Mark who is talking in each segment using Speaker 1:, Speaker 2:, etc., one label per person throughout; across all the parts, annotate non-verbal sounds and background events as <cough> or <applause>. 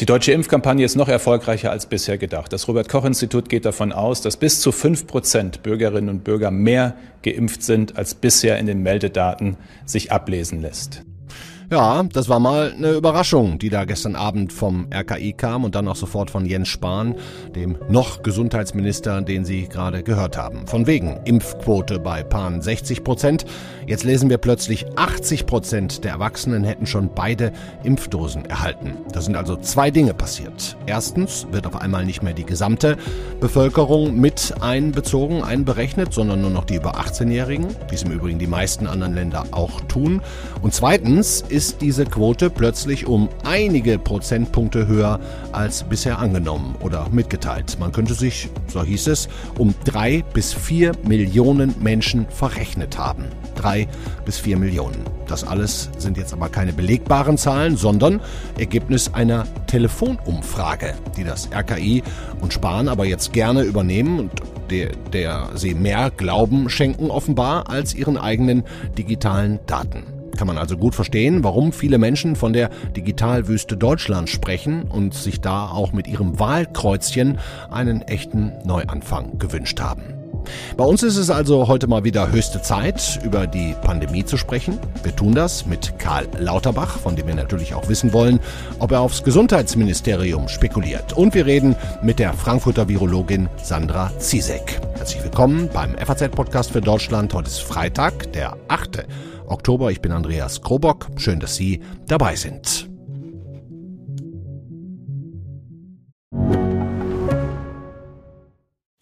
Speaker 1: Die deutsche Impfkampagne ist noch erfolgreicher als bisher gedacht. Das Robert Koch Institut geht davon aus, dass bis zu fünf Prozent Bürgerinnen und Bürger mehr geimpft sind, als bisher in den Meldedaten sich ablesen lässt.
Speaker 2: Ja, das war mal eine Überraschung, die da gestern Abend vom RKI kam und dann auch sofort von Jens Spahn, dem noch Gesundheitsminister, den Sie gerade gehört haben. Von wegen Impfquote bei Pan 60 Prozent. Jetzt lesen wir plötzlich 80 Prozent der Erwachsenen hätten schon beide Impfdosen erhalten. Da sind also zwei Dinge passiert. Erstens wird auf einmal nicht mehr die gesamte Bevölkerung mit einbezogen, einberechnet, sondern nur noch die über 18-Jährigen, wie es im Übrigen die meisten anderen Länder auch tun. Und zweitens ist diese Quote plötzlich um einige Prozentpunkte höher als bisher angenommen oder mitgeteilt. Man könnte sich, so hieß es, um drei bis vier Millionen Menschen verrechnet haben. Drei bis vier Millionen. Das alles sind jetzt aber keine belegbaren Zahlen, sondern Ergebnis einer Telefonumfrage, die das RKI und Spahn aber jetzt gerne übernehmen und der, der sie mehr Glauben schenken offenbar als ihren eigenen digitalen Daten. Kann man also gut verstehen, warum viele Menschen von der Digitalwüste Deutschland sprechen und sich da auch mit ihrem Wahlkreuzchen einen echten Neuanfang gewünscht haben. Bei uns ist es also heute mal wieder höchste Zeit, über die Pandemie zu sprechen. Wir tun das mit Karl Lauterbach, von dem wir natürlich auch wissen wollen, ob er aufs Gesundheitsministerium spekuliert. Und wir reden mit der Frankfurter Virologin Sandra Zizek. Herzlich willkommen beim FAZ-Podcast für Deutschland. Heute ist Freitag, der 8. Oktober. Ich bin Andreas Krobock. Schön, dass Sie dabei sind.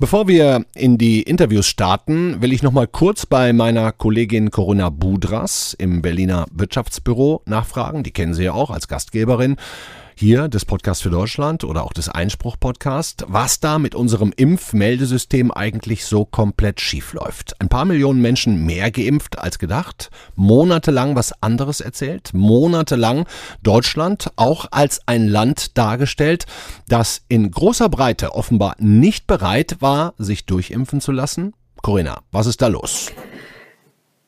Speaker 2: Bevor wir in die Interviews starten, will ich noch mal kurz bei meiner Kollegin Corinna Budras im Berliner Wirtschaftsbüro nachfragen. Die kennen Sie ja auch als Gastgeberin hier des Podcast für Deutschland oder auch des Einspruch-Podcast, was da mit unserem Impfmeldesystem eigentlich so komplett schief läuft. Ein paar Millionen Menschen mehr geimpft als gedacht, monatelang was anderes erzählt, monatelang Deutschland auch als ein Land dargestellt, das in großer Breite offenbar nicht bereit war, sich durchimpfen zu lassen. Corinna, was ist da los?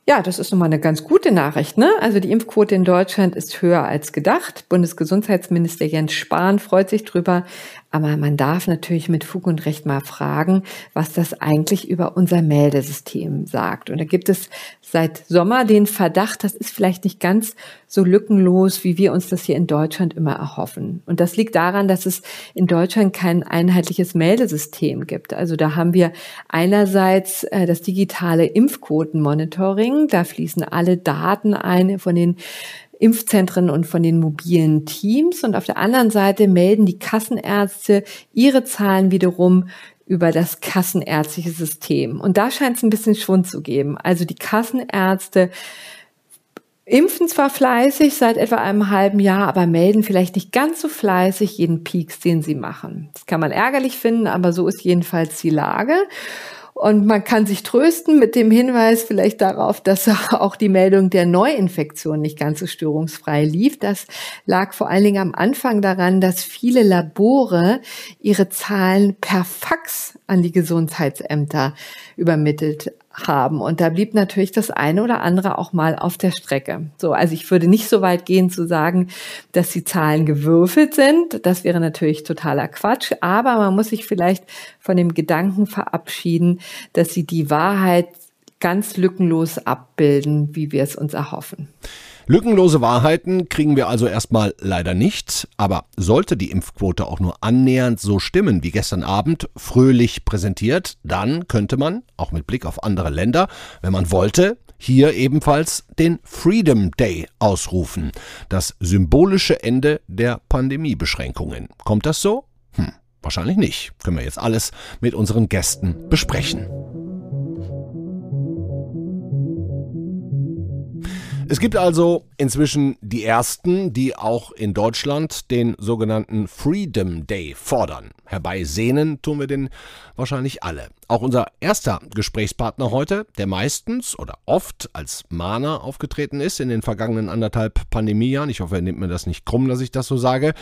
Speaker 3: Ja, das ist nun mal eine ganz gute Nachricht. Ne? Also die Impfquote in Deutschland ist höher als gedacht. Bundesgesundheitsminister Jens Spahn freut sich drüber. Aber man darf natürlich mit Fug und Recht mal fragen, was das eigentlich über unser Meldesystem sagt. Und da gibt es seit Sommer den Verdacht, das ist vielleicht nicht ganz so lückenlos, wie wir uns das hier in Deutschland immer erhoffen. Und das liegt daran, dass es in Deutschland kein einheitliches Meldesystem gibt. Also da haben wir einerseits äh, das digitale Impfquotenmonitoring. Da fließen alle Daten ein von den Impfzentren und von den mobilen Teams. Und auf der anderen Seite melden die Kassenärzte ihre Zahlen wiederum über das kassenärztliche System. Und da scheint es ein bisschen Schwund zu geben. Also die Kassenärzte impfen zwar fleißig seit etwa einem halben Jahr, aber melden vielleicht nicht ganz so fleißig jeden Peaks, den sie machen. Das kann man ärgerlich finden, aber so ist jedenfalls die Lage. Und man kann sich trösten mit dem Hinweis vielleicht darauf, dass <laughs> auch die Meldung der Neuinfektion nicht ganz so störungsfrei lief. Das lag vor allen Dingen am Anfang daran, dass viele Labore ihre Zahlen per Fax an die Gesundheitsämter übermittelt haben. Und da blieb natürlich das eine oder andere auch mal auf der Strecke. So, also ich würde nicht so weit gehen zu sagen, dass die Zahlen gewürfelt sind. Das wäre natürlich totaler Quatsch. Aber man muss sich vielleicht von dem Gedanken verabschieden, dass sie die Wahrheit ganz lückenlos abbilden, wie wir es uns erhoffen.
Speaker 2: Lückenlose Wahrheiten kriegen wir also erstmal leider nicht, aber sollte die Impfquote auch nur annähernd so stimmen wie gestern Abend fröhlich präsentiert, dann könnte man, auch mit Blick auf andere Länder, wenn man wollte, hier ebenfalls den Freedom Day ausrufen, das symbolische Ende der Pandemiebeschränkungen. Kommt das so? Hm, wahrscheinlich nicht. Können wir jetzt alles mit unseren Gästen besprechen. Es gibt also inzwischen die ersten, die auch in Deutschland den sogenannten Freedom Day fordern. Herbeisehnen tun wir den wahrscheinlich alle. Auch unser erster Gesprächspartner heute, der meistens oder oft als Mahner aufgetreten ist in den vergangenen anderthalb Pandemiejahren. Ich hoffe, er nimmt mir das nicht krumm, dass ich das so sage.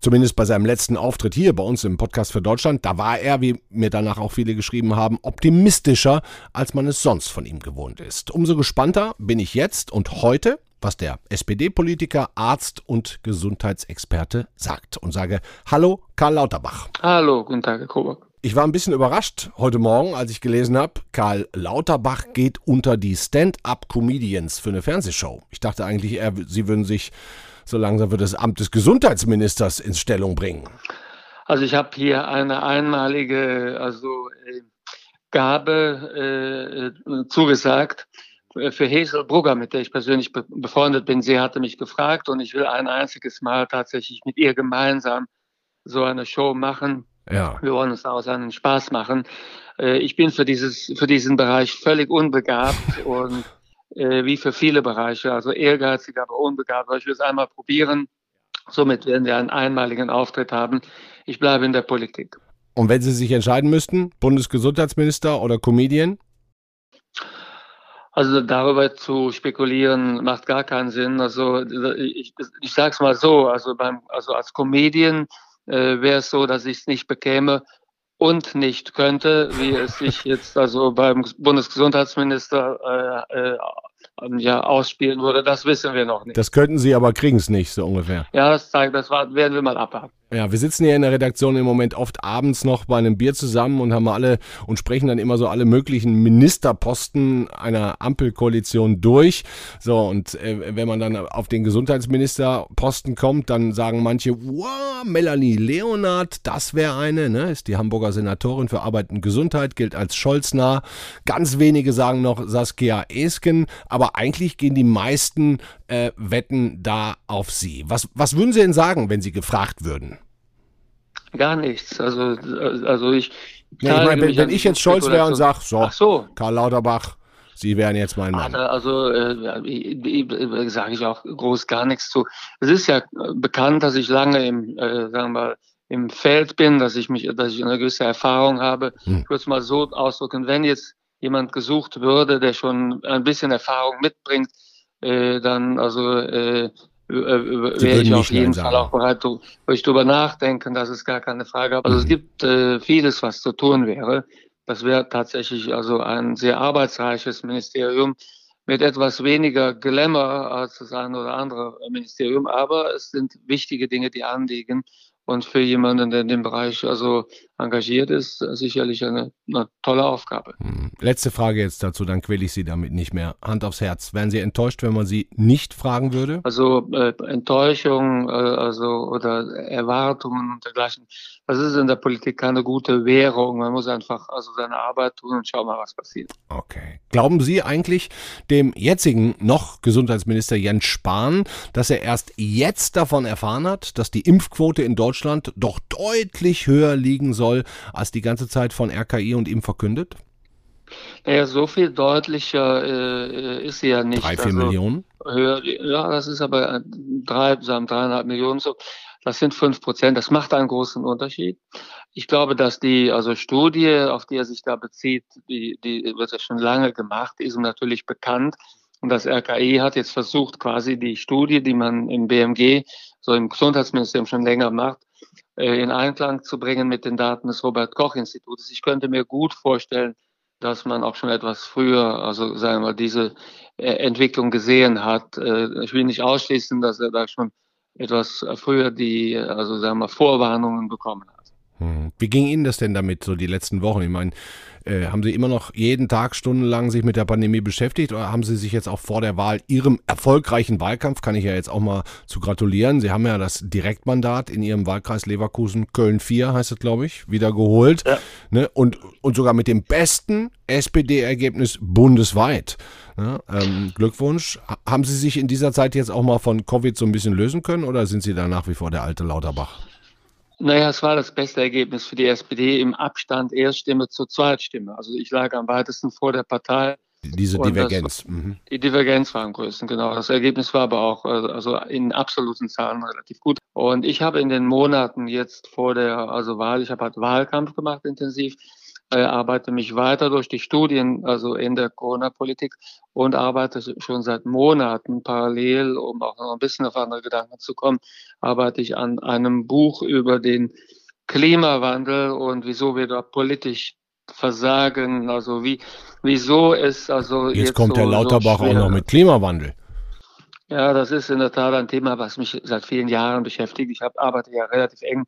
Speaker 2: Zumindest bei seinem letzten Auftritt hier bei uns im Podcast für Deutschland, da war er, wie mir danach auch viele geschrieben haben, optimistischer, als man es sonst von ihm gewohnt ist. Umso gespannter bin ich jetzt und heute was der SPD-Politiker, Arzt und Gesundheitsexperte sagt und sage Hallo, Karl Lauterbach.
Speaker 4: Hallo, guten Tag, Herr Kober.
Speaker 2: Ich war ein bisschen überrascht heute Morgen, als ich gelesen habe, Karl Lauterbach geht unter die Stand-up-Comedians für eine Fernsehshow. Ich dachte eigentlich, er, Sie würden sich so langsam für das Amt des Gesundheitsministers ins Stellung bringen.
Speaker 4: Also ich habe hier eine einmalige also, äh, Gabe äh, zugesagt äh, für Hesel Brugger, mit der ich persönlich befreundet bin. Sie hatte mich gefragt und ich will ein einziges Mal tatsächlich mit ihr gemeinsam so eine Show machen ja. Wir wollen uns daraus einen Spaß machen. Äh, ich bin für dieses, für diesen Bereich völlig unbegabt <laughs> und äh, wie für viele Bereiche, also ehrgeizig, aber unbegabt. Aber ich will es einmal probieren. Somit werden wir einen einmaligen Auftritt haben. Ich bleibe in der Politik.
Speaker 2: Und wenn Sie sich entscheiden müssten, Bundesgesundheitsminister oder Comedian?
Speaker 4: Also darüber zu spekulieren macht gar keinen Sinn. Also ich, ich sage es mal so, also beim, also als Comedian äh, wäre es so, dass ich es nicht bekäme und nicht könnte, wie es sich jetzt also beim Bundesgesundheitsminister äh, äh, ja, ausspielen würde, das wissen wir noch nicht.
Speaker 2: Das könnten Sie, aber kriegen es nicht, so ungefähr.
Speaker 4: Ja, das zeigt, das werden wir mal abhaken.
Speaker 2: Ja, wir sitzen hier in der Redaktion im Moment oft abends noch bei einem Bier zusammen und haben alle und sprechen dann immer so alle möglichen Ministerposten einer Ampelkoalition durch. So, und äh, wenn man dann auf den Gesundheitsministerposten kommt, dann sagen manche, wow, Melanie Leonard, das wäre eine, ne? Ist die Hamburger Senatorin für Arbeit und Gesundheit, gilt als Scholznah. Ganz wenige sagen noch Saskia Esken, aber eigentlich gehen die meisten äh, Wetten da auf sie. Was, was würden Sie denn sagen, wenn Sie gefragt würden?
Speaker 4: Gar nichts. Also, also ich.
Speaker 2: Ja, ich meine, wenn, wenn ich jetzt Scholz wäre und sage, so, so, Karl Lauterbach, Sie wären jetzt mein Mann.
Speaker 4: Also äh, sage ich auch groß gar nichts zu. Es ist ja bekannt, dass ich lange im, äh, sagen wir mal, im Feld bin, dass ich mich, dass ich eine gewisse Erfahrung habe. Hm. Ich würde es mal so ausdrücken, wenn jetzt jemand gesucht würde, der schon ein bisschen Erfahrung mitbringt, äh, dann also äh, wäre ich auf jeden Fall auch bereit, wo ich darüber nachdenken, das ist gar keine Frage. Also mhm. es gibt äh, vieles, was zu tun wäre. Das wäre tatsächlich also ein sehr arbeitsreiches Ministerium mit etwas weniger Glamour als das eine oder andere Ministerium, aber es sind wichtige Dinge, die anliegen und für jemanden, der in dem Bereich also engagiert ist, sicherlich eine, eine, tolle Aufgabe. Hm.
Speaker 2: Letzte Frage jetzt dazu, dann quäle ich Sie damit nicht mehr. Hand aufs Herz. Wären Sie enttäuscht, wenn man Sie nicht fragen würde?
Speaker 4: Also äh, Enttäuschung äh, also, oder Erwartungen und dergleichen, das ist in der Politik keine gute Währung. Man muss einfach also seine Arbeit tun und schauen mal, was passiert.
Speaker 2: Okay. Glauben Sie eigentlich dem jetzigen noch Gesundheitsminister Jens Spahn, dass er erst jetzt davon erfahren hat, dass die Impfquote in Deutschland doch deutlich höher liegen soll? Soll, als die ganze Zeit von RKI und ihm verkündet?
Speaker 4: Naja, so viel deutlicher äh, ist sie ja nicht.
Speaker 2: Drei, vier also, Millionen?
Speaker 4: Höher, ja, das ist aber drei, sagen dreieinhalb Millionen so. Das sind fünf Prozent. Das macht einen großen Unterschied. Ich glaube, dass die also Studie, auf die er sich da bezieht, die, die wird ja schon lange gemacht, ist ihm natürlich bekannt. Und das RKI hat jetzt versucht, quasi die Studie, die man im BMG, so im Gesundheitsministerium schon länger macht, äh, in Einklang zu bringen mit den Daten des Robert Koch Instituts. Ich könnte mir gut vorstellen, dass man auch schon etwas früher, also sagen wir, diese äh, Entwicklung gesehen hat. Äh, ich will nicht ausschließen, dass er da schon etwas früher die, also sagen wir, Vorwarnungen bekommen hat.
Speaker 2: Hm. Wie ging Ihnen das denn damit, so die letzten Wochen? Ich meine, äh, haben Sie immer noch jeden Tag stundenlang sich mit der Pandemie beschäftigt oder haben Sie sich jetzt auch vor der Wahl Ihrem erfolgreichen Wahlkampf, kann ich ja jetzt auch mal zu gratulieren, Sie haben ja das Direktmandat in Ihrem Wahlkreis Leverkusen, Köln 4 heißt es, glaube ich, wieder geholt ja. ne? und, und sogar mit dem besten SPD-Ergebnis bundesweit. Ja, ähm, Glückwunsch. Haben Sie sich in dieser Zeit jetzt auch mal von Covid so ein bisschen lösen können oder sind Sie da nach wie vor der alte Lauterbach?
Speaker 4: Naja, es war das beste Ergebnis für die SPD im Abstand Erststimme zur Zweitstimme. Also ich lag am weitesten vor der Partei.
Speaker 2: Diese Divergenz.
Speaker 4: Das, mhm. Die Divergenz war am größten, genau. Das Ergebnis war aber auch äh, also in absoluten Zahlen relativ gut. Und ich habe in den Monaten jetzt vor der also Wahl, ich habe halt Wahlkampf gemacht intensiv, arbeite mich weiter durch die Studien, also in der Corona-Politik und arbeite schon seit Monaten parallel, um auch noch ein bisschen auf andere Gedanken zu kommen, arbeite ich an einem Buch über den Klimawandel und wieso wir da politisch versagen, also wie, wieso es also
Speaker 2: jetzt, jetzt kommt so, Herr Lauterbach so auch noch mit Klimawandel.
Speaker 4: Ja, das ist in der Tat ein Thema, was mich seit vielen Jahren beschäftigt. Ich hab, arbeite ja relativ eng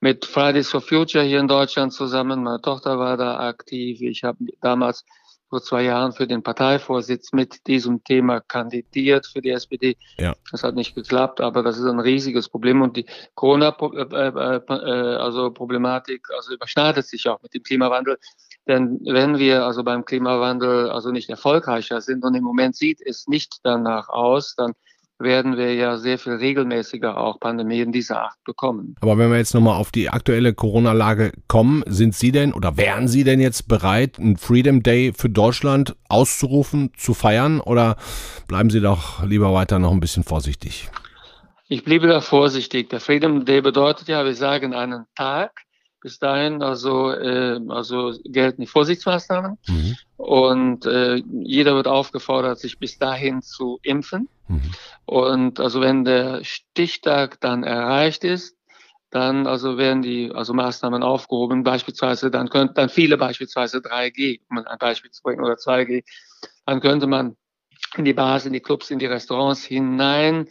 Speaker 4: mit Fridays for Future hier in Deutschland zusammen. Meine Tochter war da aktiv. Ich habe damals vor zwei Jahren für den Parteivorsitz mit diesem Thema kandidiert für die SPD. Ja. Das hat nicht geklappt, aber das ist ein riesiges Problem und die Corona-Problematik äh, äh, also Problematik also überschneidet sich auch mit dem Klimawandel. Denn wenn wir also beim Klimawandel also nicht erfolgreicher sind und im Moment sieht es nicht danach aus, dann werden wir ja sehr viel regelmäßiger auch Pandemien dieser Art bekommen.
Speaker 2: Aber wenn wir jetzt nochmal auf die aktuelle Corona-Lage kommen, sind Sie denn oder wären Sie denn jetzt bereit, einen Freedom Day für Deutschland auszurufen, zu feiern oder bleiben Sie doch lieber weiter noch ein bisschen vorsichtig?
Speaker 4: Ich bliebe da vorsichtig. Der Freedom Day bedeutet ja, wir sagen einen Tag, bis dahin also, äh, also gelten die Vorsichtsmaßnahmen mhm. und äh, jeder wird aufgefordert, sich bis dahin zu impfen. Mhm. Und also wenn der Stichtag dann erreicht ist, dann also werden die also Maßnahmen aufgehoben. Beispielsweise dann könnte dann viele beispielsweise 3G, um ein Beispiel zu bringen oder 2G, dann könnte man in die Bars, in die Clubs, in die Restaurants hinein,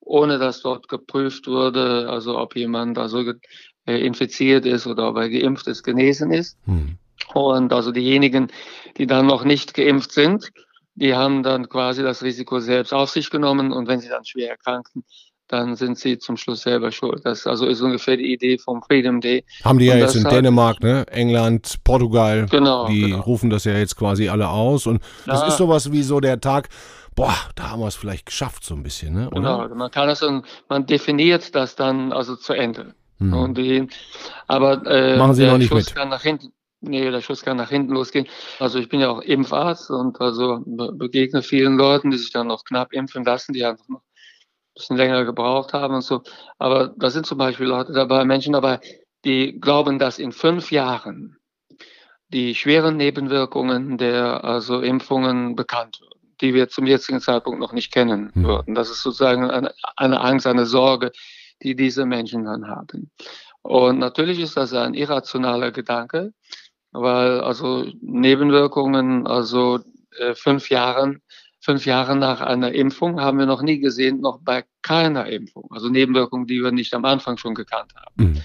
Speaker 4: ohne dass dort geprüft wurde, also ob jemand also infiziert ist oder ob er geimpft ist, genesen ist. Hm. Und also diejenigen, die dann noch nicht geimpft sind, die haben dann quasi das Risiko selbst auf sich genommen und wenn sie dann schwer erkranken, dann sind sie zum Schluss selber schuld. Das also ist ungefähr die Idee vom Freedom Day.
Speaker 2: Haben die ja jetzt in Dänemark, ne? England, Portugal. Genau. Die genau. rufen das ja jetzt quasi alle aus. Und das ja. ist sowas wie so der Tag, boah, da haben wir es vielleicht geschafft, so ein bisschen, ne?
Speaker 4: Oder? Genau, also man kann das, man definiert das dann also zu Ende. Mhm. Und die, aber äh,
Speaker 2: Machen Sie der noch nicht Schuss mit.
Speaker 4: kann nach hinten. Nee, der Schuss kann nach hinten losgehen. Also ich bin ja auch Impfarzt und also begegne vielen Leuten, die sich dann noch knapp impfen lassen, die einfach noch ein bisschen länger gebraucht haben und so. Aber da sind zum Beispiel Leute dabei, Menschen dabei, die glauben, dass in fünf Jahren die schweren Nebenwirkungen der also Impfungen bekannt würden, die wir zum jetzigen Zeitpunkt noch nicht kennen mhm. würden. Das ist sozusagen eine, eine Angst, eine Sorge, die diese Menschen dann haben. Und natürlich ist das ein irrationaler Gedanke, weil also Nebenwirkungen, also äh, fünf Jahren, fünf Jahre nach einer Impfung haben wir noch nie gesehen, noch bei keiner Impfung. Also Nebenwirkungen, die wir nicht am Anfang schon gekannt haben. Mhm.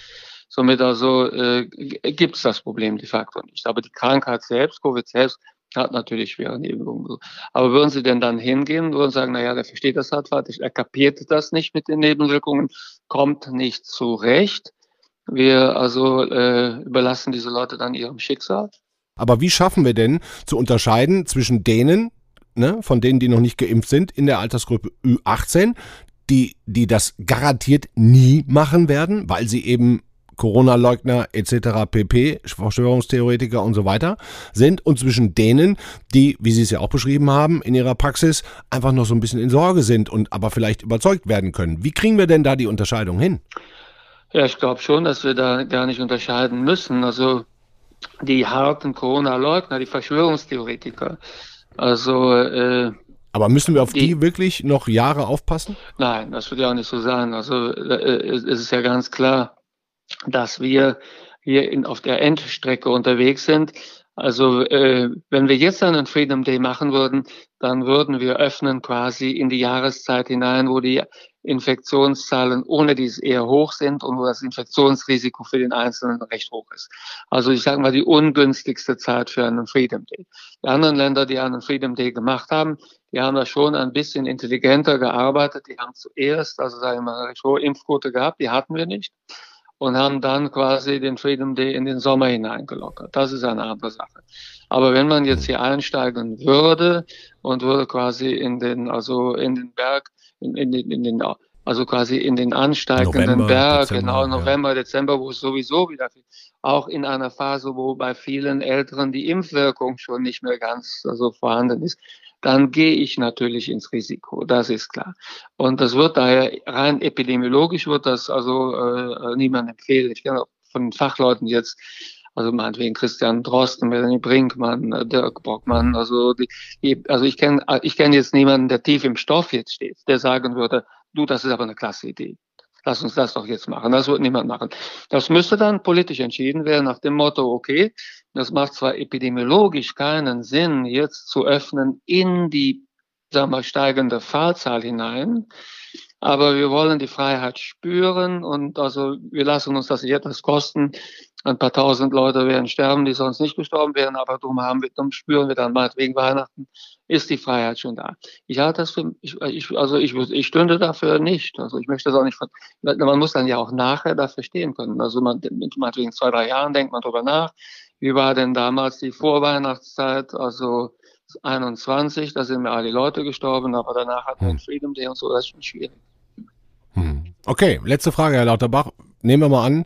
Speaker 4: Somit also äh, gibt es das Problem de facto nicht. Aber die Krankheit selbst, Covid selbst, hat natürlich schwere Nebenwirkungen. Aber würden Sie denn dann hingehen und sagen, naja, der versteht das halt falsch, er kapiert das nicht mit den Nebenwirkungen, kommt nicht zurecht. Wir also äh, überlassen diese Leute dann ihrem Schicksal.
Speaker 2: Aber wie schaffen wir denn zu unterscheiden zwischen denen, ne, von denen, die noch nicht geimpft sind, in der Altersgruppe Ü18, die, die das garantiert nie machen werden, weil sie eben Corona-Leugner etc. pp, Verschwörungstheoretiker und so weiter sind und zwischen denen, die, wie Sie es ja auch beschrieben haben, in ihrer Praxis einfach noch so ein bisschen in Sorge sind und aber vielleicht überzeugt werden können. Wie kriegen wir denn da die Unterscheidung hin?
Speaker 4: Ja, ich glaube schon, dass wir da gar nicht unterscheiden müssen. Also die harten Corona-Leugner, die Verschwörungstheoretiker, also äh,
Speaker 2: aber müssen wir auf die, die, wirklich noch Jahre aufpassen?
Speaker 4: Nein, das würde ja auch nicht so sein. Also äh, es ist ja ganz klar, dass wir hier in, auf der Endstrecke unterwegs sind. Also äh, wenn wir jetzt einen Freedom Day machen würden, dann würden wir öffnen quasi in die Jahreszeit hinein, wo die Infektionszahlen ohne dies eher hoch sind und wo das Infektionsrisiko für den Einzelnen recht hoch ist. Also ich sage mal die ungünstigste Zeit für einen Freedom Day. Die anderen Länder, die einen Freedom Day gemacht haben, die haben da schon ein bisschen intelligenter gearbeitet. Die haben zuerst, also sagen wir mal, eine hohe Impfquote gehabt, die hatten wir nicht und haben dann quasi den Freedom Day in den Sommer hineingelockert. Das ist eine andere Sache. Aber wenn man jetzt hier einsteigen würde und würde quasi in den, also in den Berg, in, in, in den also quasi in den ansteigenden November, Berg, Dezember, genau November, ja. Dezember, wo es sowieso wieder auch in einer Phase, wo bei vielen Älteren die Impfwirkung schon nicht mehr ganz so also vorhanden ist, dann gehe ich natürlich ins Risiko, das ist klar. Und das wird daher rein epidemiologisch wird das also äh, niemand empfehlen. Ich kenne auch von Fachleuten jetzt also meinetwegen Christian Drosten, Melanie Brinkmann, äh, Dirk Bockmann, also die, die also ich kenne ich kenne jetzt niemanden, der tief im Stoff jetzt steht, der sagen würde, du, das ist aber eine klasse Idee. Lass uns das doch jetzt machen. Das wird niemand machen. Das müsste dann politisch entschieden werden nach dem Motto, okay, das macht zwar epidemiologisch keinen Sinn, jetzt zu öffnen in die, sagen wir, steigende Fallzahl hinein, aber wir wollen die Freiheit spüren und also wir lassen uns das jetzt das kosten, ein paar tausend Leute werden sterben, die sonst nicht gestorben wären, aber darum haben wir, darum spüren wir dann mal wegen Weihnachten ist die Freiheit schon da. Ich halte das für, ich, ich, also ich, ich stünde dafür nicht. Also ich möchte das auch nicht, man muss dann ja auch nachher dafür stehen können. Also man, meinetwegen zwei, drei Jahren denkt man drüber nach. Wie war denn damals die Vorweihnachtszeit? Also 21, da sind mir alle Leute gestorben, aber danach hatten wir hm. Freedom Day und so, das ist schon schwierig.
Speaker 2: Hm. Okay, letzte Frage, Herr Lauterbach. Nehmen wir mal an,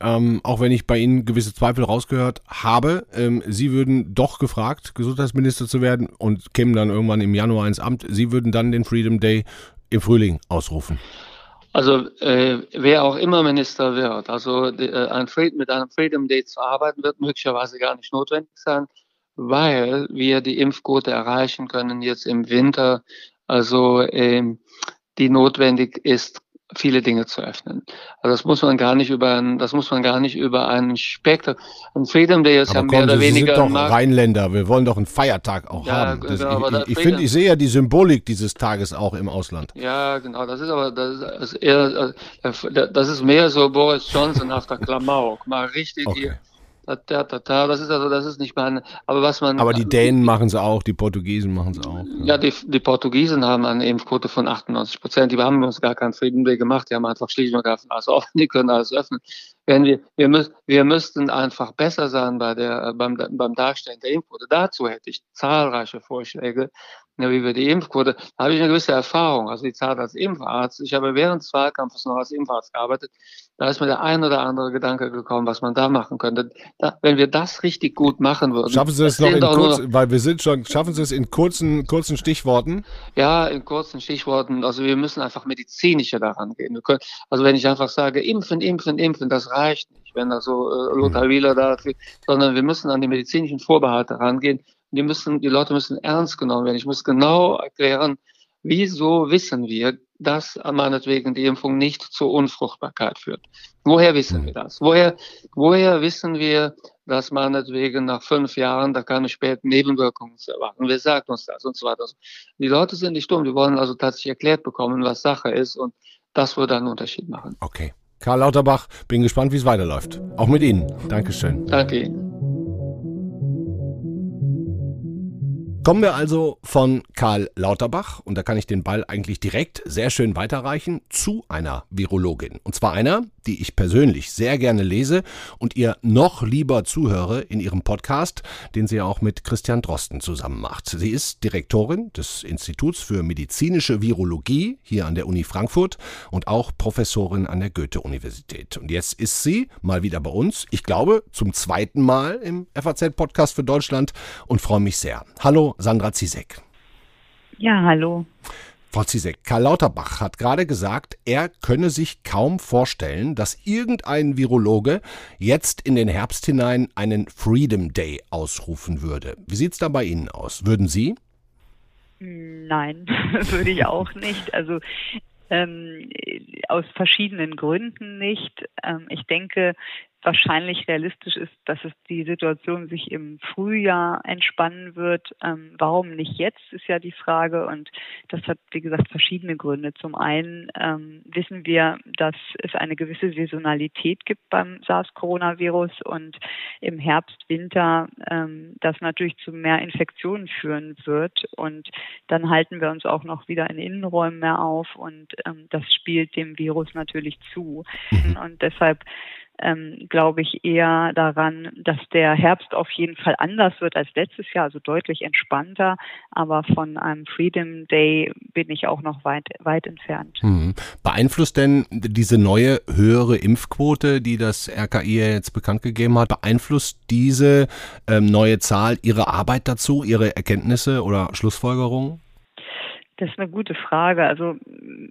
Speaker 2: ähm, auch wenn ich bei Ihnen gewisse Zweifel rausgehört habe. Ähm, Sie würden doch gefragt, Gesundheitsminister zu werden und kämen dann irgendwann im Januar ins Amt. Sie würden dann den Freedom Day im Frühling ausrufen.
Speaker 4: Also äh, wer auch immer Minister wird, also äh, ein mit einem Freedom Day zu arbeiten, wird möglicherweise gar nicht notwendig sein, weil wir die Impfquote erreichen können jetzt im Winter, also ähm, die notwendig ist, viele Dinge zu öffnen. Also das muss man gar nicht über ein, das muss man gar nicht über einen Spektrum. Ein Freedom Day ist
Speaker 2: aber ja mehr oder Sie weniger. sind doch Rheinländer. Wir wollen doch einen Feiertag auch ja, haben. Das, genau, ich, ich finde, ich sehe ja die Symbolik dieses Tages auch im Ausland.
Speaker 4: Ja, genau. Das ist aber das ist eher, äh, das ist mehr so Boris Johnson auf der Klamauk. Mal richtig okay. Hier das ist also, das ist nicht mein, aber was man.
Speaker 2: Aber die Dänen machen es auch, die Portugiesen machen es auch.
Speaker 4: Ja, ja die, die Portugiesen haben eine Impfquote von 98 Prozent. Die haben uns gar keinen Frieden gemacht. Die haben einfach schlicht und ergreifend alles offen. Die können alles öffnen. Wenn wir, wir, müssen, wir müssten einfach besser sein bei der, beim, beim Darstellen der Impfquote. Dazu hätte ich zahlreiche Vorschläge, wie wir die Impfquote, da habe ich eine gewisse Erfahrung. Also die Zeit als Impfarzt. Ich habe während des Wahlkampfes noch als Impfarzt gearbeitet. Da ist mir der ein oder andere Gedanke gekommen, was man da machen könnte. Da, wenn wir das richtig gut machen würden.
Speaker 2: Schaffen Sie es noch in kurzen, weil wir sind schon, schaffen Sie es in kurzen, kurzen Stichworten?
Speaker 4: Ja, in kurzen Stichworten. Also wir müssen einfach medizinischer daran gehen. Können, also wenn ich einfach sage, impfen, impfen, impfen, das reicht nicht. Wenn da so äh, Lothar mhm. Wieler da, sondern wir müssen an die medizinischen Vorbehalte rangehen. Die müssen, die Leute müssen ernst genommen werden. Ich muss genau erklären, wieso wissen wir, dass meinetwegen die Impfung nicht zur Unfruchtbarkeit führt. Woher wissen wir das? Woher, woher wissen wir, dass meinetwegen nach fünf Jahren da keine späten Nebenwirkungen zu erwarten? Wer sagt uns das und so weiter? Die Leute sind nicht dumm, die wollen also tatsächlich erklärt bekommen, was Sache ist und das würde einen Unterschied machen.
Speaker 2: Okay. Karl Lauterbach, bin gespannt, wie es weiterläuft. Auch mit Ihnen. Dankeschön.
Speaker 4: Danke Ihnen.
Speaker 2: Kommen wir also von Karl Lauterbach, und da kann ich den Ball eigentlich direkt sehr schön weiterreichen, zu einer Virologin. Und zwar einer, die ich persönlich sehr gerne lese und ihr noch lieber zuhöre in ihrem Podcast, den sie auch mit Christian Drosten zusammen macht. Sie ist Direktorin des Instituts für medizinische Virologie hier an der Uni Frankfurt und auch Professorin an der Goethe-Universität. Und jetzt ist sie mal wieder bei uns, ich glaube zum zweiten Mal im FAZ-Podcast für Deutschland und freue mich sehr. Hallo Sandra Zizek.
Speaker 5: Ja, hallo.
Speaker 2: Frau Zizek, Karl Lauterbach hat gerade gesagt, er könne sich kaum vorstellen, dass irgendein Virologe jetzt in den Herbst hinein einen Freedom Day ausrufen würde. Wie sieht es da bei Ihnen aus? Würden Sie?
Speaker 5: Nein, <laughs> würde ich auch nicht. Also ähm, aus verschiedenen Gründen nicht. Ähm, ich denke, wahrscheinlich realistisch ist, dass es die Situation sich im Frühjahr entspannen wird. Ähm, warum nicht jetzt, ist ja die Frage. Und das hat, wie gesagt, verschiedene Gründe. Zum einen ähm, wissen wir, dass es eine gewisse Saisonalität gibt beim SARS-Coronavirus und im Herbst, Winter ähm, das natürlich zu mehr Infektionen führen wird. Und dann halten wir uns auch noch wieder in Innenräumen mehr auf und ähm, das spielt dem Virus natürlich zu. Mhm. Und deshalb ähm, glaube ich eher daran, dass der Herbst auf jeden Fall anders wird als letztes Jahr, also deutlich entspannter. Aber von einem Freedom Day bin ich auch noch weit, weit entfernt.
Speaker 2: Hm. Beeinflusst denn diese neue höhere Impfquote, die das RKI jetzt bekannt gegeben hat, beeinflusst diese ähm, neue Zahl Ihre Arbeit dazu, Ihre Erkenntnisse oder Schlussfolgerungen?
Speaker 5: Das ist eine gute Frage. Also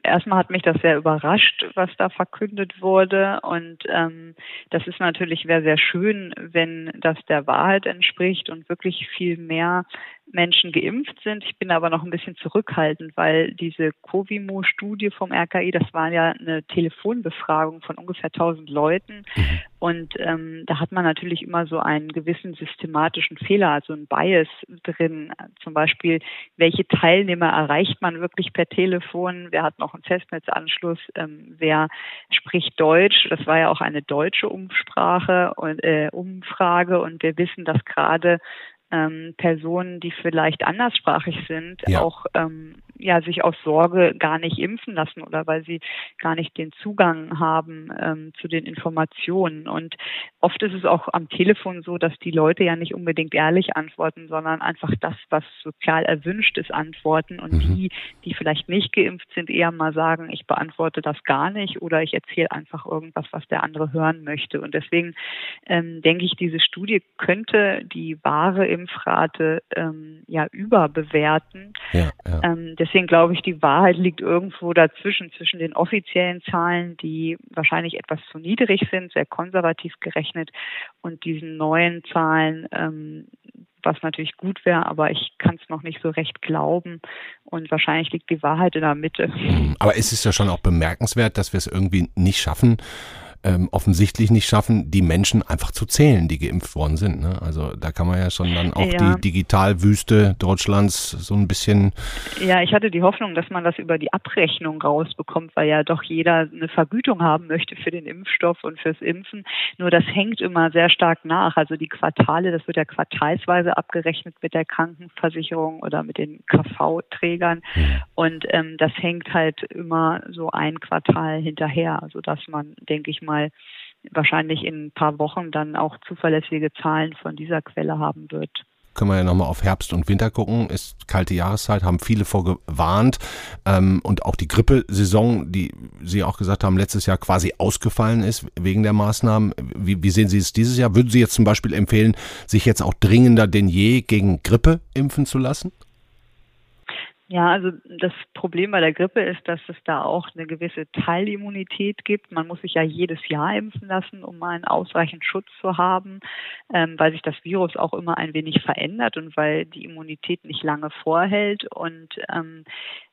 Speaker 5: erstmal hat mich das sehr überrascht, was da verkündet wurde. Und ähm, das ist natürlich sehr, sehr schön, wenn das der Wahrheit entspricht und wirklich viel mehr Menschen geimpft sind. Ich bin aber noch ein bisschen zurückhaltend, weil diese Covimo-Studie vom RKI, das war ja eine Telefonbefragung von ungefähr 1000 Leuten. Mhm. Und ähm, da hat man natürlich immer so einen gewissen systematischen Fehler, also ein Bias drin. Zum Beispiel, welche Teilnehmer erreicht man wirklich per Telefon? Wer hat noch einen Festnetzanschluss? Ähm, wer spricht Deutsch? Das war ja auch eine deutsche Umsprache und äh, Umfrage. Und wir wissen, dass gerade ähm, Personen, die vielleicht anderssprachig sind, ja. auch ähm, ja sich aus Sorge gar nicht impfen lassen oder weil sie gar nicht den Zugang haben ähm, zu den Informationen. Und oft ist es auch am Telefon so, dass die Leute ja nicht unbedingt ehrlich antworten, sondern einfach das, was sozial erwünscht ist, antworten. Und mhm. die, die vielleicht nicht geimpft sind, eher mal sagen, ich beantworte das gar nicht oder ich erzähle einfach irgendwas, was der andere hören möchte. Und deswegen ähm, denke ich, diese Studie könnte die wahre Impfrate ähm, ja überbewerten. Ja, ja. Ähm, deswegen glaube ich, die Wahrheit liegt irgendwo dazwischen, zwischen den offiziellen Zahlen, die wahrscheinlich etwas zu niedrig sind, sehr konservativ gerechnet, und diesen neuen Zahlen, ähm, was natürlich gut wäre, aber ich kann es noch nicht so recht glauben. Und wahrscheinlich liegt die Wahrheit in der Mitte.
Speaker 2: Aber es ist ja schon auch bemerkenswert, dass wir es irgendwie nicht schaffen, ähm, offensichtlich nicht schaffen, die Menschen einfach zu zählen, die geimpft worden sind. Ne? Also da kann man ja schon dann auch ja. die Digitalwüste Deutschlands so ein bisschen.
Speaker 5: Ja, ich hatte die Hoffnung, dass man das über die Abrechnung rausbekommt, weil ja doch jeder eine Vergütung haben möchte für den Impfstoff und fürs Impfen. Nur das hängt immer sehr stark nach. Also die Quartale, das wird ja quartalsweise abgerechnet mit der Krankenversicherung oder mit den KV-Trägern. Und ähm, das hängt halt immer so ein Quartal hinterher, sodass man, denke ich mal, wahrscheinlich in ein paar Wochen dann auch zuverlässige Zahlen von dieser Quelle haben wird
Speaker 2: können wir ja nochmal auf Herbst und Winter gucken. Ist kalte Jahreszeit, haben viele vorgewarnt. Ähm, und auch die Grippesaison, die Sie auch gesagt haben, letztes Jahr quasi ausgefallen ist wegen der Maßnahmen. Wie, wie sehen Sie es dieses Jahr? Würden Sie jetzt zum Beispiel empfehlen, sich jetzt auch dringender denn je gegen Grippe impfen zu lassen?
Speaker 5: Ja, also das Problem bei der Grippe ist, dass es da auch eine gewisse Teilimmunität gibt. Man muss sich ja jedes Jahr impfen lassen, um einen ausreichend Schutz zu haben, ähm, weil sich das Virus auch immer ein wenig verändert und weil die Immunität nicht lange vorhält. Und ähm,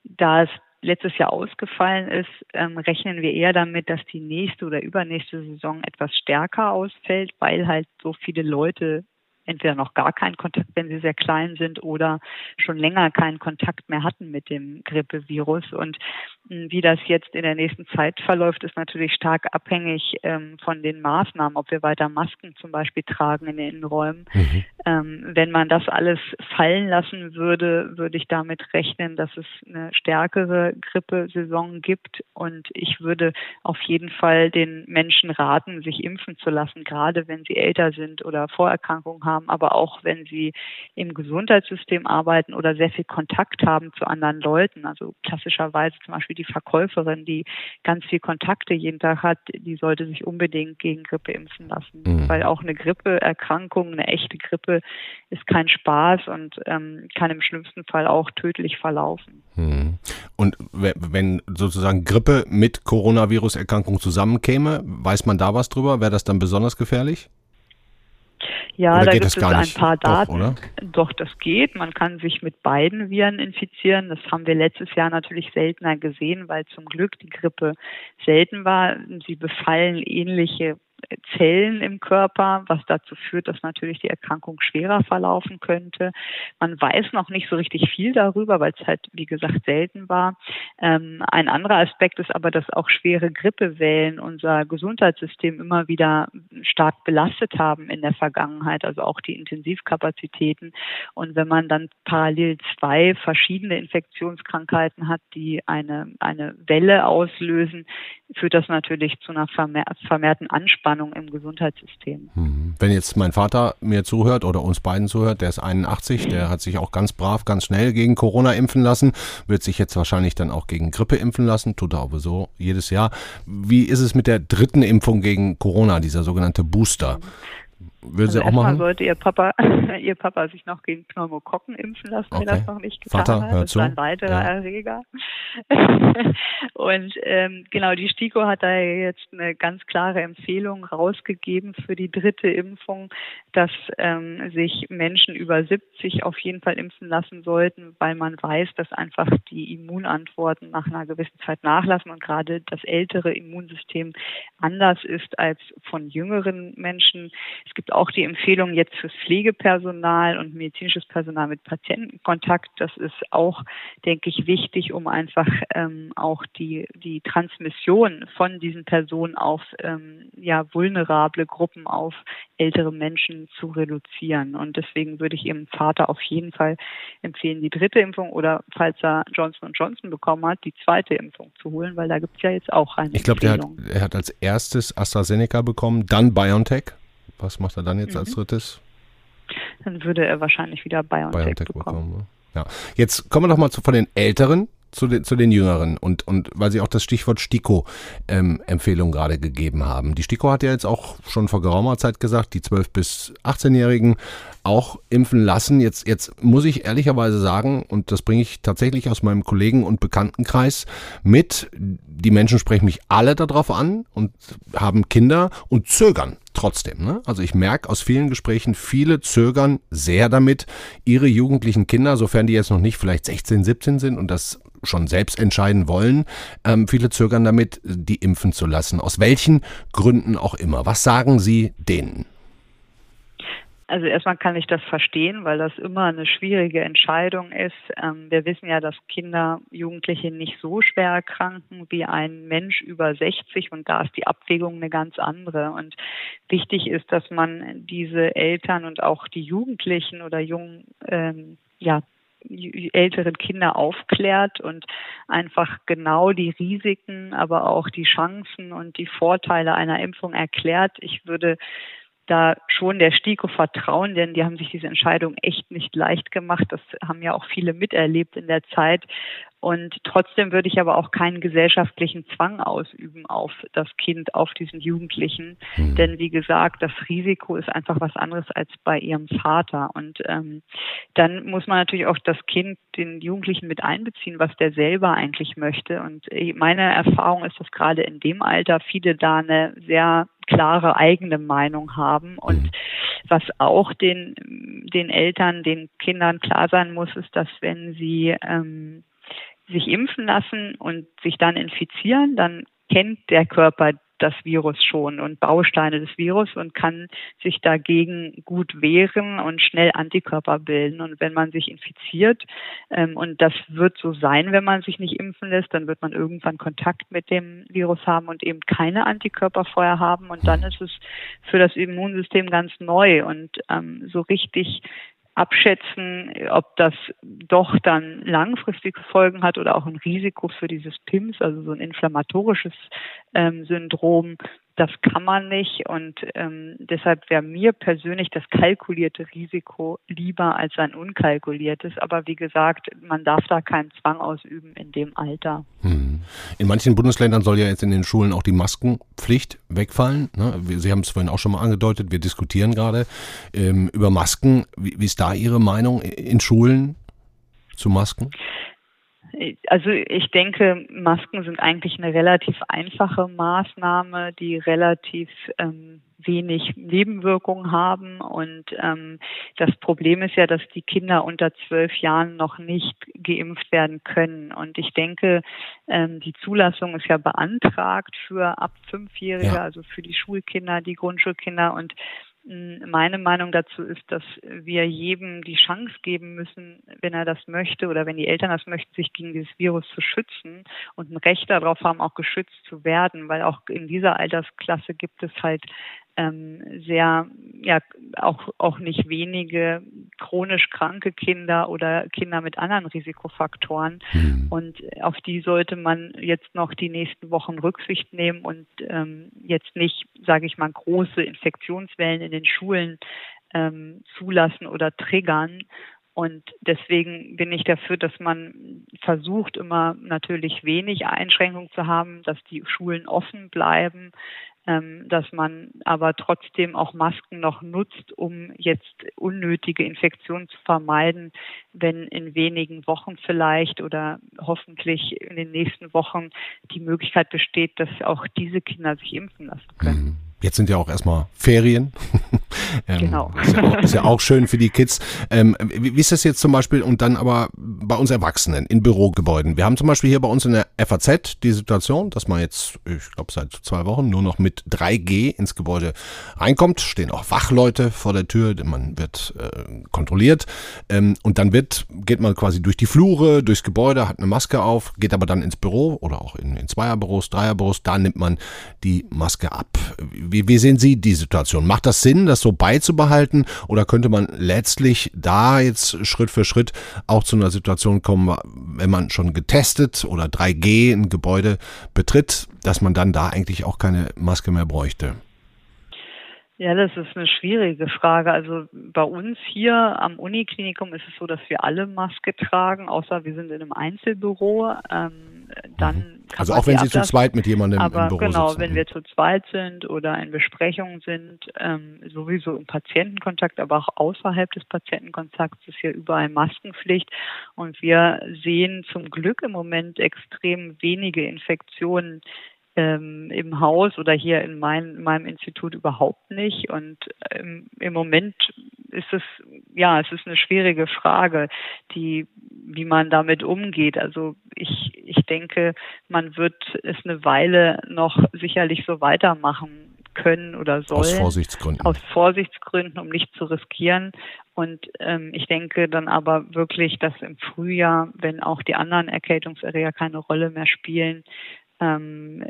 Speaker 5: da es letztes Jahr ausgefallen ist, ähm, rechnen wir eher damit, dass die nächste oder übernächste Saison etwas stärker ausfällt, weil halt so viele Leute entweder noch gar keinen Kontakt, wenn sie sehr klein sind, oder schon länger keinen Kontakt mehr hatten mit dem Grippevirus. Und hm, wie das jetzt in der nächsten Zeit verläuft, ist natürlich stark abhängig ähm, von den Maßnahmen, ob wir weiter Masken zum Beispiel tragen in den Innenräumen. Mhm. Ähm, wenn man das alles fallen lassen würde, würde ich damit rechnen, dass es eine stärkere Grippesaison gibt. Und ich würde auf jeden Fall den Menschen raten, sich impfen zu lassen, gerade wenn sie älter sind oder Vorerkrankungen haben haben, aber auch wenn sie im Gesundheitssystem arbeiten oder sehr viel Kontakt haben zu anderen Leuten. Also klassischerweise zum Beispiel die Verkäuferin, die ganz viel Kontakte jeden Tag hat, die sollte sich unbedingt gegen Grippe impfen lassen. Mhm. Weil auch eine Grippeerkrankung, eine echte Grippe ist kein Spaß und ähm, kann im schlimmsten Fall auch tödlich verlaufen.
Speaker 2: Mhm. Und wenn sozusagen Grippe mit Coronavirus-Erkrankung zusammenkäme, weiß man da was drüber? Wäre das dann besonders gefährlich?
Speaker 5: Ja, oder da gibt es ein paar Daten. Doch, Doch, das geht. Man kann sich mit beiden Viren infizieren. Das haben wir letztes Jahr natürlich seltener gesehen, weil zum Glück die Grippe selten war. Sie befallen ähnliche Zellen im Körper, was dazu führt, dass natürlich die Erkrankung schwerer verlaufen könnte. Man weiß noch nicht so richtig viel darüber, weil es halt, wie gesagt, selten war. Ähm, ein anderer Aspekt ist aber, dass auch schwere Grippewellen unser Gesundheitssystem immer wieder stark belastet haben in der Vergangenheit, also auch die Intensivkapazitäten. Und wenn man dann parallel zwei verschiedene Infektionskrankheiten hat, die eine, eine Welle auslösen, führt das natürlich zu einer vermehrten Anspannung Anspannung im Gesundheitssystem.
Speaker 2: Mhm. Wenn jetzt mein Vater mir zuhört oder uns beiden zuhört, der ist 81, der hat sich auch ganz brav, ganz schnell gegen Corona impfen lassen, wird sich jetzt wahrscheinlich dann auch gegen Grippe impfen lassen, tut er aber so jedes Jahr. Wie ist es mit der dritten Impfung gegen Corona, dieser sogenannte Booster? Würde
Speaker 5: also
Speaker 2: sie auch machen?
Speaker 5: sollte ihr Papa, <laughs> ihr Papa sich noch gegen Pneumokokken impfen lassen,
Speaker 2: okay.
Speaker 5: wenn das noch nicht getan
Speaker 2: Vater,
Speaker 5: hat.
Speaker 2: hör
Speaker 5: das
Speaker 2: zu.
Speaker 5: ist ein weiterer
Speaker 2: Ja.
Speaker 5: Erreger. <laughs> und ähm, genau, die STIKO hat da jetzt eine ganz klare Empfehlung rausgegeben für die dritte Impfung, dass ähm, sich Menschen über 70 auf jeden Fall impfen lassen sollten, weil man weiß, dass einfach die Immunantworten nach einer gewissen Zeit nachlassen und gerade das ältere Immunsystem anders ist als von jüngeren Menschen. Es gibt auch die Empfehlung jetzt fürs Pflegepersonal und medizinisches Personal mit Patientenkontakt. Das ist auch, denke ich, wichtig, um einfach ähm, auch die, die Transmission von diesen Personen auf ähm, ja, vulnerable Gruppen, auf ältere Menschen zu reduzieren. Und deswegen würde ich Ihrem Vater auf jeden Fall empfehlen, die dritte Impfung oder falls er Johnson Johnson bekommen hat, die zweite Impfung zu holen, weil da gibt es ja jetzt auch eine
Speaker 2: Ich glaube, er hat als erstes AstraZeneca bekommen, dann BioNTech. Was macht er dann jetzt
Speaker 5: Mhm.
Speaker 2: als drittes?
Speaker 5: Dann würde er wahrscheinlich wieder BioNTech,
Speaker 2: BioNTech
Speaker 5: bekommen.
Speaker 2: bekommen. ne? Ja. Jetzt kommen wir doch mal zu, von den Älteren zu den, zu den Jüngeren und, und weil Sie auch das Stichwort STIKO-Empfehlung gerade gegeben haben. Die STIKO hat ja jetzt auch schon vor geraumer Zeit gesagt, die 12- bis 18-Jährigen auch impfen lassen. Jetzt, jetzt muss ich ehrlicherweise sagen, und das bringe ich tatsächlich aus meinem Kollegen- und Bekanntenkreis mit, die Menschen sprechen mich alle darauf an und haben Kinder und zögern trotzdem. Ne? Also ich merke aus vielen Gesprächen, viele zögern sehr damit, ihre jugendlichen Kinder, sofern die jetzt noch nicht vielleicht 16, 17 sind und das schon selbst entscheiden wollen, ähm, viele zögern damit, die impfen zu lassen. Aus welchen Gründen auch immer. Was sagen Sie denen?
Speaker 5: Also erstmal kann ich das verstehen, weil das immer eine schwierige Entscheidung ist. Ähm, wir wissen ja, dass Kinder, Jugendliche nicht so schwer erkranken wie ein Mensch über 60 und da ist die Abwägung eine ganz andere. Und wichtig ist, dass man diese Eltern und auch die Jugendlichen oder jungen, ähm, ja, älteren Kinder aufklärt und einfach genau die Risiken, aber auch die Chancen und die Vorteile einer Impfung erklärt. Ich würde da schon der STIKO vertrauen, denn die haben sich diese Entscheidung echt nicht leicht gemacht. Das haben ja auch viele miterlebt in der Zeit. Und trotzdem würde ich aber auch keinen gesellschaftlichen Zwang ausüben auf das Kind, auf diesen Jugendlichen.
Speaker 2: Hm.
Speaker 5: Denn wie gesagt, das Risiko ist einfach was anderes als bei ihrem Vater. Und ähm, dann muss man natürlich auch das Kind, den Jugendlichen mit einbeziehen, was der selber eigentlich möchte. Und äh, meine Erfahrung ist, dass gerade in dem Alter viele da eine sehr klare eigene Meinung haben. Und
Speaker 2: Mhm.
Speaker 5: was auch den, den Eltern, den Kindern klar sein muss, ist, dass wenn sie ähm, sich impfen lassen und sich dann infizieren, dann kennt der Körper das Virus schon und Bausteine des Virus und kann sich dagegen gut wehren und schnell Antikörper bilden. Und wenn man sich infiziert, ähm, und das wird so sein, wenn man sich nicht impfen lässt, dann wird man irgendwann Kontakt mit dem Virus haben und eben keine Antikörper vorher haben. Und dann ist es für das Immunsystem ganz neu und ähm, so richtig abschätzen, ob das doch dann langfristige Folgen hat oder auch ein Risiko für dieses PIMS, also so ein inflammatorisches ähm, Syndrom. Das kann man nicht und ähm, deshalb wäre mir persönlich das kalkulierte Risiko lieber als ein unkalkuliertes. Aber wie gesagt, man darf da keinen Zwang ausüben in dem Alter.
Speaker 2: Hm. In manchen Bundesländern soll ja jetzt in den Schulen auch die Maskenpflicht wegfallen. ne? Sie haben es vorhin auch schon mal angedeutet. Wir diskutieren gerade ähm, über Masken. Wie, wie ist da Ihre Meinung in Schulen zu Masken?
Speaker 5: Also ich denke, Masken sind eigentlich eine relativ einfache Maßnahme, die relativ ähm, wenig Nebenwirkungen haben. Und ähm, das Problem ist ja, dass die Kinder unter zwölf Jahren noch nicht geimpft werden können. Und ich denke, ähm, die Zulassung ist ja beantragt für ab Fünfjährige,
Speaker 2: Ja.
Speaker 5: also für die Schulkinder, die Grundschulkinder. Und meine Meinung dazu ist, dass wir jedem die Chance geben müssen, wenn er das möchte oder wenn die Eltern das möchten, sich gegen dieses Virus zu schützen und ein Recht darauf haben, auch geschützt zu werden, weil auch in dieser Altersklasse gibt es halt ähm, sehr, ja, auch, auch nicht wenige chronisch kranke Kinder oder Kinder mit anderen Risikofaktoren. Mhm. Und auf die sollte man jetzt noch die nächsten Wochen Rücksicht nehmen und ähm, jetzt nicht, sage ich mal, große Infektionswellen in den Schulen ähm, zulassen oder triggern. Und deswegen bin ich dafür, dass man versucht, immer natürlich wenig Einschränkungen zu haben, dass die Schulen offen bleiben, dass man aber trotzdem auch Masken noch nutzt, um jetzt unnötige Infektionen zu vermeiden, wenn in wenigen Wochen vielleicht oder hoffentlich in den nächsten Wochen die Möglichkeit besteht, dass auch diese Kinder sich impfen lassen können.
Speaker 2: Mhm. Jetzt sind ja auch erstmal Ferien. <laughs>
Speaker 5: ähm, genau.
Speaker 2: Ist ja, auch, ist ja, auch, schön für die Kids. Ähm, wie, wie, ist das jetzt zum Beispiel und dann aber bei uns Erwachsenen in Bürogebäuden? Wir haben zum Beispiel hier bei uns in der FAZ die Situation, dass man jetzt, ich glaube seit zwei Wochen, nur noch mit 3G ins Gebäude reinkommt. Stehen auch Wachleute vor der Tür, man wird äh, kontrolliert. Ähm, und dann wird, geht man quasi durch die Flure, durchs Gebäude, hat eine Maske auf, geht aber dann ins Büro oder auch in, in Zweierbüros, Dreierbüros, da nimmt man die Maske ab. Wie, wie sehen Sie die Situation? Macht das Sinn, das so beizubehalten oder könnte man letztlich da jetzt Schritt für Schritt auch zu einer Situation kommen, wenn man schon getestet oder 3G ein Gebäude betritt, dass man dann da eigentlich auch keine Maske mehr bräuchte?
Speaker 5: Ja, das ist eine schwierige Frage. Also bei uns hier am Uniklinikum ist es so, dass wir alle Maske tragen, außer wir sind in einem Einzelbüro. Ähm, dann mhm.
Speaker 2: also auch wenn Sie zu zweit mit jemandem
Speaker 5: aber
Speaker 2: im Büro
Speaker 5: genau,
Speaker 2: sitzen.
Speaker 5: wenn mhm. wir zu zweit sind oder in Besprechungen sind, ähm, sowieso im Patientenkontakt, aber auch außerhalb des Patientenkontakts ist ja überall Maskenpflicht. Und wir sehen zum Glück im Moment extrem wenige Infektionen ähm, im Haus oder hier in, mein, in meinem Institut überhaupt nicht. Und ähm, im Moment ist es, ja, es ist eine schwierige Frage, die, wie man damit umgeht. Also ich, ich denke, man wird es eine Weile noch sicherlich so weitermachen können oder sollen.
Speaker 2: Aus Vorsichtsgründen.
Speaker 5: Aus Vorsichtsgründen, um nicht zu riskieren. Und ähm, ich denke dann aber wirklich, dass im Frühjahr, wenn auch die anderen Erkältungserreger keine Rolle mehr spielen, ähm,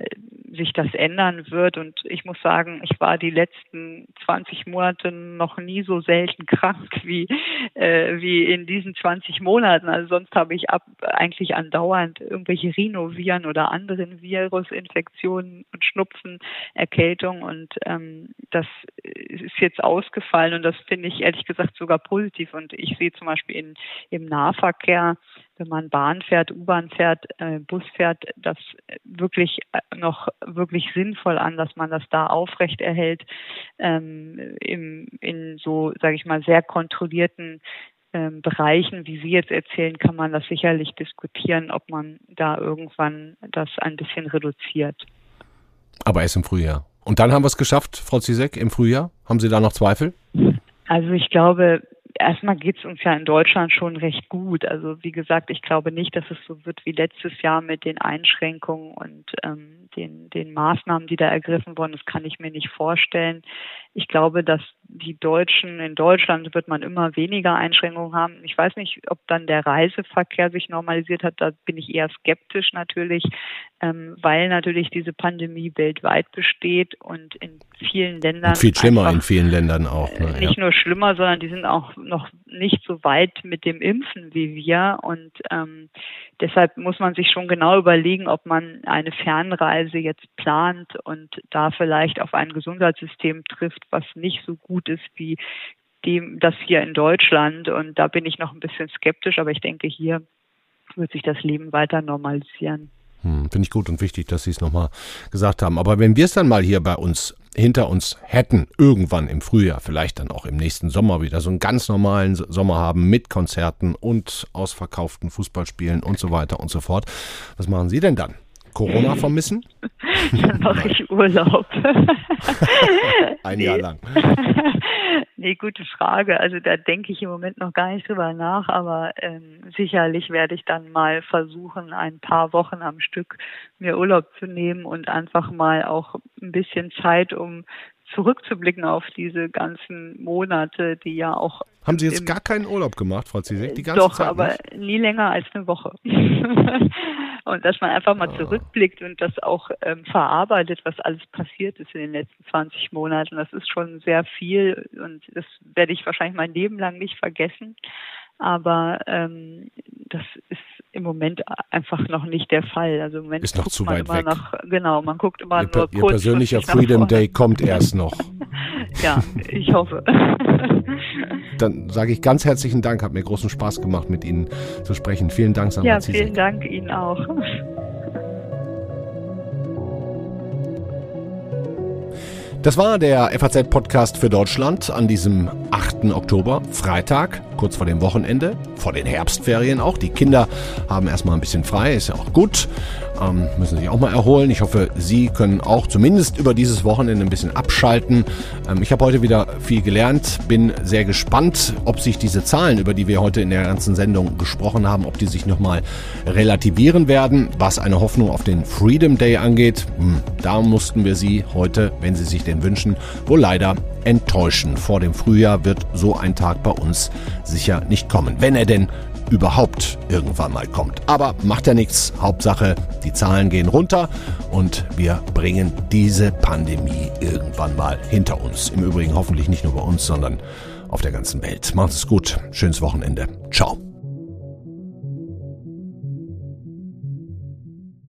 Speaker 5: sich das ändern wird. Und ich muss sagen, ich war die letzten 20 Monate noch nie so selten krank <laughs> wie, äh, wie in diesen 20 Monaten. Also sonst habe ich ab, eigentlich andauernd irgendwelche Rhinoviren oder anderen Virusinfektionen und Schnupfen, Erkältung. Und ähm, das ist jetzt ausgefallen und das finde ich ehrlich gesagt sogar positiv. Und ich sehe zum Beispiel in, im Nahverkehr, wenn man Bahn fährt, U-Bahn fährt, äh, Bus fährt, das wirklich äh, noch wirklich sinnvoll an, dass man das da aufrecht erhält ähm, im, in so, sage ich mal, sehr kontrollierten ähm, Bereichen, wie Sie jetzt erzählen, kann man das sicherlich diskutieren, ob man da irgendwann das ein bisschen reduziert.
Speaker 2: Aber erst im Frühjahr. Und dann haben wir es geschafft, Frau Zizek, im Frühjahr. Haben Sie da noch Zweifel?
Speaker 5: Also ich glaube, erstmal geht es uns ja in Deutschland schon recht gut. Also wie gesagt, ich glaube nicht, dass es so wird wie letztes Jahr mit den Einschränkungen und ähm, den, den Maßnahmen, die da ergriffen wurden. Das kann ich mir nicht vorstellen. Ich glaube, dass die Deutschen in Deutschland wird man immer weniger Einschränkungen haben. Ich weiß nicht, ob dann der Reiseverkehr sich normalisiert hat. Da bin ich eher skeptisch natürlich, ähm, weil natürlich diese Pandemie weltweit besteht und in vielen Ländern. Und
Speaker 2: viel schlimmer in vielen Ländern auch.
Speaker 5: Ne? Nicht ja. nur schlimmer, sondern die sind auch noch nicht so weit mit dem Impfen wie wir. Und ähm, deshalb muss man sich schon genau überlegen, ob man eine Fernreise jetzt plant und da vielleicht auf ein Gesundheitssystem trifft, was nicht so gut ist wie dem, das hier in Deutschland. Und da bin ich noch ein bisschen skeptisch, aber ich denke, hier wird sich das Leben weiter normalisieren.
Speaker 2: Hm, Finde ich gut und wichtig, dass Sie es nochmal gesagt haben. Aber wenn wir es dann mal hier bei uns hinter uns hätten, irgendwann im Frühjahr, vielleicht dann auch im nächsten Sommer wieder so einen ganz normalen Sommer haben mit Konzerten und ausverkauften Fußballspielen und so weiter und so fort. Was machen Sie denn dann? Corona <laughs> vermissen?
Speaker 5: Dann mache ich Urlaub. <laughs>
Speaker 2: Ein Jahr lang. <laughs>
Speaker 5: Nee, gute Frage. Also da denke ich im Moment noch gar nicht drüber nach, aber ähm, sicherlich werde ich dann mal versuchen, ein paar Wochen am Stück mir Urlaub zu nehmen und einfach mal auch ein bisschen Zeit, um zurückzublicken auf diese ganzen Monate, die ja auch.
Speaker 2: Haben Sie jetzt gar keinen Urlaub gemacht, Frau Zizek, die ganze
Speaker 5: doch,
Speaker 2: Zeit?
Speaker 5: Doch, aber nie länger als eine Woche. Und dass man einfach mal zurückblickt und das auch ähm, verarbeitet, was alles passiert ist in den letzten 20 Monaten. Das ist schon sehr viel und das werde ich wahrscheinlich mein Leben lang nicht vergessen. Aber ähm, das ist im Moment einfach noch nicht der Fall. Also im Moment
Speaker 2: ist noch zu weit weg.
Speaker 5: Nach, genau, man guckt immer
Speaker 2: ihr,
Speaker 5: nur
Speaker 2: ihr kurz. Ihr persönlicher Freedom Day kommt erst noch. <laughs>
Speaker 5: ja, ich hoffe. <laughs>
Speaker 2: Dann sage ich ganz herzlichen Dank, hat mir großen Spaß gemacht, mit Ihnen zu sprechen. Vielen Dank,
Speaker 5: Sandra Ja, vielen Dank Ihnen auch.
Speaker 2: Das war der FAZ-Podcast für Deutschland an diesem 8. Oktober, Freitag, kurz vor dem Wochenende, vor den Herbstferien auch. Die Kinder haben erstmal ein bisschen frei, ist ja auch gut ähm, müssen sich auch mal erholen. Ich hoffe, Sie können auch zumindest über dieses Wochenende ein bisschen abschalten. Ähm, ich habe heute wieder viel gelernt, bin sehr gespannt, ob sich diese Zahlen, über die wir heute in der ganzen Sendung gesprochen haben, ob die sich nochmal relativieren werden, was eine Hoffnung auf den Freedom Day angeht. Hm, da mussten wir Sie heute, wenn Sie sich den wünschen, wohl leider enttäuschen. Vor dem Frühjahr wird so ein Tag bei uns sicher nicht kommen, wenn er denn überhaupt irgendwann mal kommt. Aber macht ja nichts. Hauptsache, die Zahlen gehen runter und wir bringen diese Pandemie irgendwann mal hinter uns. Im Übrigen hoffentlich nicht nur bei uns, sondern auf der ganzen Welt. Macht es gut. Schönes Wochenende. Ciao.